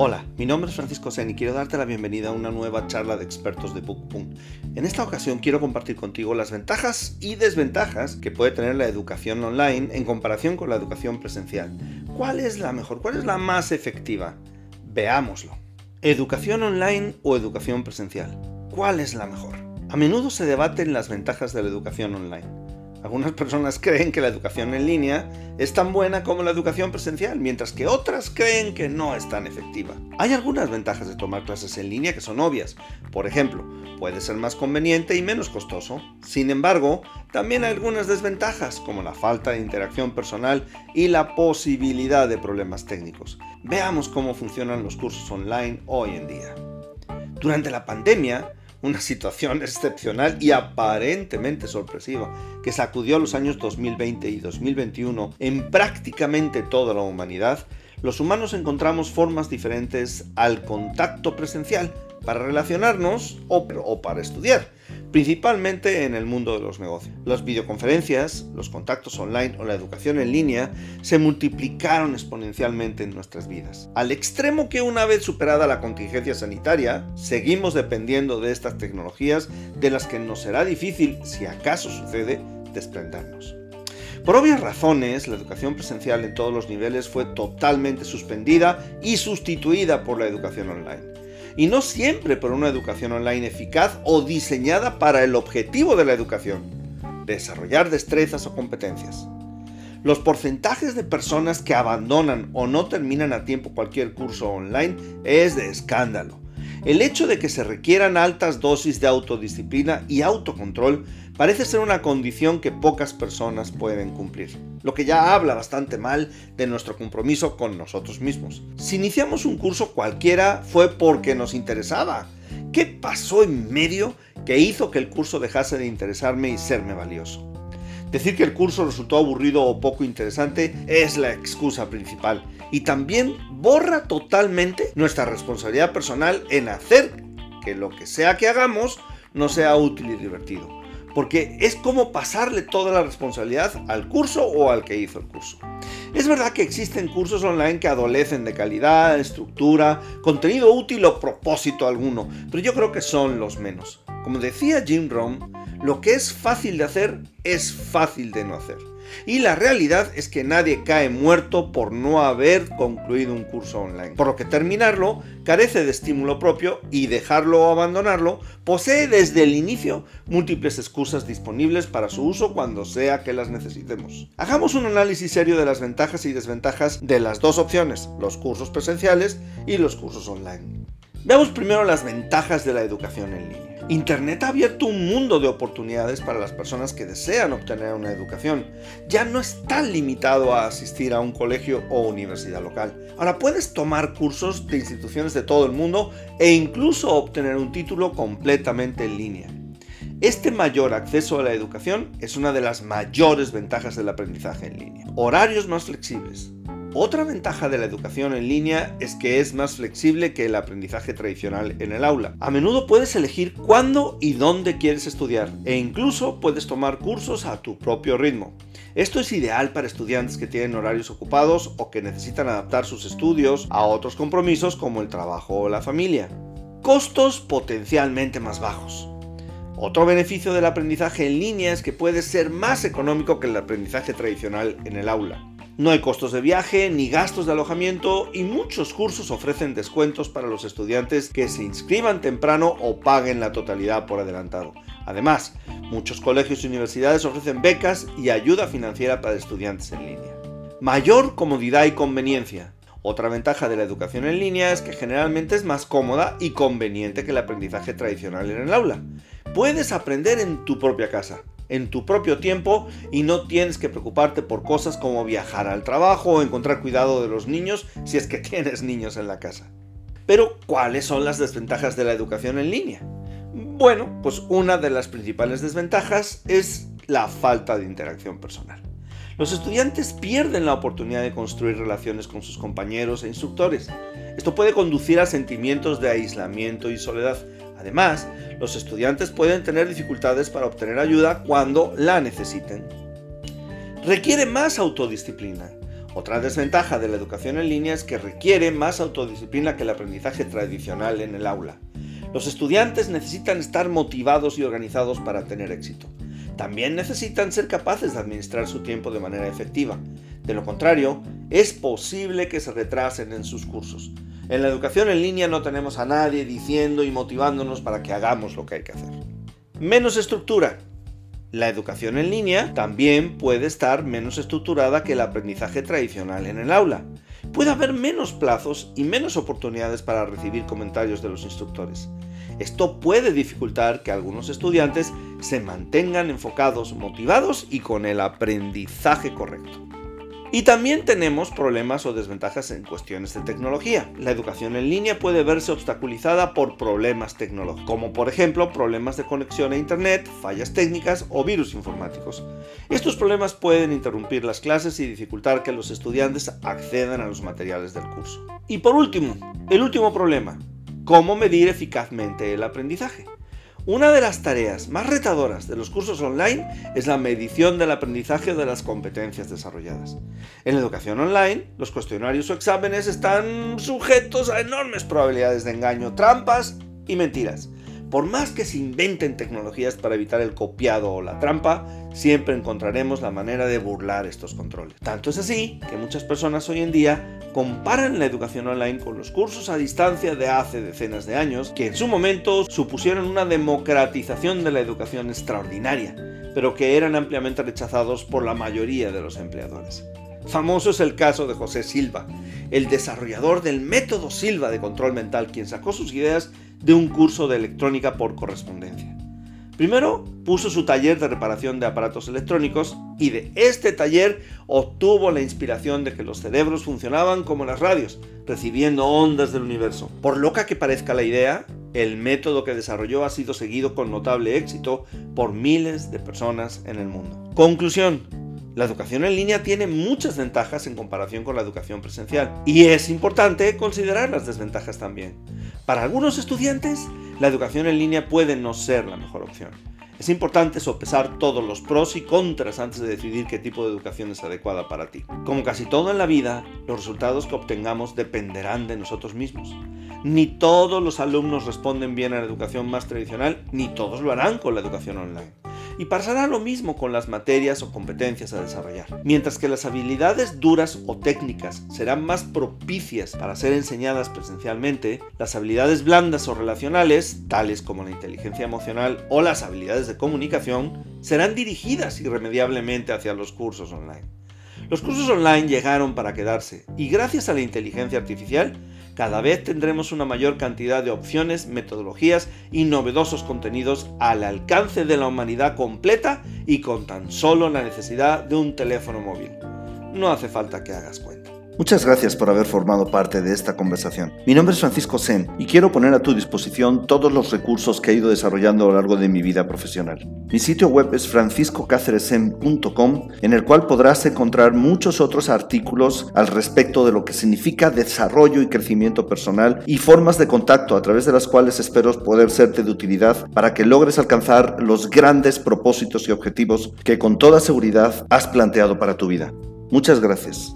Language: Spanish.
Hola, mi nombre es Francisco Sen y quiero darte la bienvenida a una nueva charla de expertos de BookPun. En esta ocasión quiero compartir contigo las ventajas y desventajas que puede tener la educación online en comparación con la educación presencial. ¿Cuál es la mejor? ¿Cuál es la más efectiva? Veámoslo. ¿Educación online o educación presencial? ¿Cuál es la mejor? A menudo se debaten las ventajas de la educación online. Algunas personas creen que la educación en línea es tan buena como la educación presencial, mientras que otras creen que no es tan efectiva. Hay algunas ventajas de tomar clases en línea que son obvias. Por ejemplo, puede ser más conveniente y menos costoso. Sin embargo, también hay algunas desventajas, como la falta de interacción personal y la posibilidad de problemas técnicos. Veamos cómo funcionan los cursos online hoy en día. Durante la pandemia, una situación excepcional y aparentemente sorpresiva que sacudió los años 2020 y 2021 en prácticamente toda la humanidad, los humanos encontramos formas diferentes al contacto presencial para relacionarnos o, o para estudiar principalmente en el mundo de los negocios. Las videoconferencias, los contactos online o la educación en línea se multiplicaron exponencialmente en nuestras vidas, al extremo que una vez superada la contingencia sanitaria, seguimos dependiendo de estas tecnologías de las que nos será difícil, si acaso sucede, desprendernos. Por obvias razones, la educación presencial en todos los niveles fue totalmente suspendida y sustituida por la educación online y no siempre por una educación online eficaz o diseñada para el objetivo de la educación, desarrollar destrezas o competencias. Los porcentajes de personas que abandonan o no terminan a tiempo cualquier curso online es de escándalo. El hecho de que se requieran altas dosis de autodisciplina y autocontrol parece ser una condición que pocas personas pueden cumplir, lo que ya habla bastante mal de nuestro compromiso con nosotros mismos. Si iniciamos un curso cualquiera fue porque nos interesaba. ¿Qué pasó en medio que hizo que el curso dejase de interesarme y serme valioso? Decir que el curso resultó aburrido o poco interesante es la excusa principal y también borra totalmente nuestra responsabilidad personal en hacer que lo que sea que hagamos no sea útil y divertido. Porque es como pasarle toda la responsabilidad al curso o al que hizo el curso. Es verdad que existen cursos online que adolecen de calidad, estructura, contenido útil o propósito alguno, pero yo creo que son los menos. Como decía Jim Rohn, lo que es fácil de hacer es fácil de no hacer. Y la realidad es que nadie cae muerto por no haber concluido un curso online. Por lo que terminarlo carece de estímulo propio y dejarlo o abandonarlo posee desde el inicio múltiples excusas disponibles para su uso cuando sea que las necesitemos. Hagamos un análisis serio de las ventajas y desventajas de las dos opciones, los cursos presenciales y los cursos online. Veamos primero las ventajas de la educación en línea. Internet ha abierto un mundo de oportunidades para las personas que desean obtener una educación. Ya no es tan limitado a asistir a un colegio o universidad local. Ahora puedes tomar cursos de instituciones de todo el mundo e incluso obtener un título completamente en línea. Este mayor acceso a la educación es una de las mayores ventajas del aprendizaje en línea. Horarios más flexibles, otra ventaja de la educación en línea es que es más flexible que el aprendizaje tradicional en el aula. A menudo puedes elegir cuándo y dónde quieres estudiar e incluso puedes tomar cursos a tu propio ritmo. Esto es ideal para estudiantes que tienen horarios ocupados o que necesitan adaptar sus estudios a otros compromisos como el trabajo o la familia. Costos potencialmente más bajos. Otro beneficio del aprendizaje en línea es que puede ser más económico que el aprendizaje tradicional en el aula. No hay costos de viaje ni gastos de alojamiento y muchos cursos ofrecen descuentos para los estudiantes que se inscriban temprano o paguen la totalidad por adelantado. Además, muchos colegios y universidades ofrecen becas y ayuda financiera para estudiantes en línea. Mayor comodidad y conveniencia. Otra ventaja de la educación en línea es que generalmente es más cómoda y conveniente que el aprendizaje tradicional en el aula. Puedes aprender en tu propia casa, en tu propio tiempo y no tienes que preocuparte por cosas como viajar al trabajo o encontrar cuidado de los niños si es que tienes niños en la casa. Pero, ¿cuáles son las desventajas de la educación en línea? Bueno, pues una de las principales desventajas es la falta de interacción personal. Los estudiantes pierden la oportunidad de construir relaciones con sus compañeros e instructores. Esto puede conducir a sentimientos de aislamiento y soledad, Además, los estudiantes pueden tener dificultades para obtener ayuda cuando la necesiten. Requiere más autodisciplina. Otra desventaja de la educación en línea es que requiere más autodisciplina que el aprendizaje tradicional en el aula. Los estudiantes necesitan estar motivados y organizados para tener éxito. También necesitan ser capaces de administrar su tiempo de manera efectiva. De lo contrario, es posible que se retrasen en sus cursos. En la educación en línea no tenemos a nadie diciendo y motivándonos para que hagamos lo que hay que hacer. Menos estructura. La educación en línea también puede estar menos estructurada que el aprendizaje tradicional en el aula. Puede haber menos plazos y menos oportunidades para recibir comentarios de los instructores. Esto puede dificultar que algunos estudiantes se mantengan enfocados, motivados y con el aprendizaje correcto. Y también tenemos problemas o desventajas en cuestiones de tecnología. La educación en línea puede verse obstaculizada por problemas tecnológicos, como por ejemplo problemas de conexión a Internet, fallas técnicas o virus informáticos. Estos problemas pueden interrumpir las clases y dificultar que los estudiantes accedan a los materiales del curso. Y por último, el último problema, cómo medir eficazmente el aprendizaje. Una de las tareas más retadoras de los cursos online es la medición del aprendizaje de las competencias desarrolladas. En la educación online, los cuestionarios o exámenes están sujetos a enormes probabilidades de engaño, trampas y mentiras. Por más que se inventen tecnologías para evitar el copiado o la trampa, siempre encontraremos la manera de burlar estos controles. Tanto es así que muchas personas hoy en día comparan la educación online con los cursos a distancia de hace decenas de años, que en su momento supusieron una democratización de la educación extraordinaria, pero que eran ampliamente rechazados por la mayoría de los empleadores. Famoso es el caso de José Silva, el desarrollador del método Silva de control mental, quien sacó sus ideas de un curso de electrónica por correspondencia. Primero puso su taller de reparación de aparatos electrónicos y de este taller obtuvo la inspiración de que los cerebros funcionaban como las radios, recibiendo ondas del universo. Por loca que parezca la idea, el método que desarrolló ha sido seguido con notable éxito por miles de personas en el mundo. Conclusión. La educación en línea tiene muchas ventajas en comparación con la educación presencial y es importante considerar las desventajas también. Para algunos estudiantes, la educación en línea puede no ser la mejor opción. Es importante sopesar todos los pros y contras antes de decidir qué tipo de educación es adecuada para ti. Como casi todo en la vida, los resultados que obtengamos dependerán de nosotros mismos. Ni todos los alumnos responden bien a la educación más tradicional, ni todos lo harán con la educación online y pasará lo mismo con las materias o competencias a desarrollar. Mientras que las habilidades duras o técnicas serán más propicias para ser enseñadas presencialmente, las habilidades blandas o relacionales, tales como la inteligencia emocional o las habilidades de comunicación, serán dirigidas irremediablemente hacia los cursos online. Los cursos online llegaron para quedarse y gracias a la inteligencia artificial cada vez tendremos una mayor cantidad de opciones, metodologías y novedosos contenidos al alcance de la humanidad completa y con tan solo la necesidad de un teléfono móvil. No hace falta que hagas cuenta. Muchas gracias por haber formado parte de esta conversación. Mi nombre es Francisco Sen y quiero poner a tu disposición todos los recursos que he ido desarrollando a lo largo de mi vida profesional. Mi sitio web es franciscocáceresen.com en el cual podrás encontrar muchos otros artículos al respecto de lo que significa desarrollo y crecimiento personal y formas de contacto a través de las cuales espero poder serte de utilidad para que logres alcanzar los grandes propósitos y objetivos que con toda seguridad has planteado para tu vida. Muchas gracias.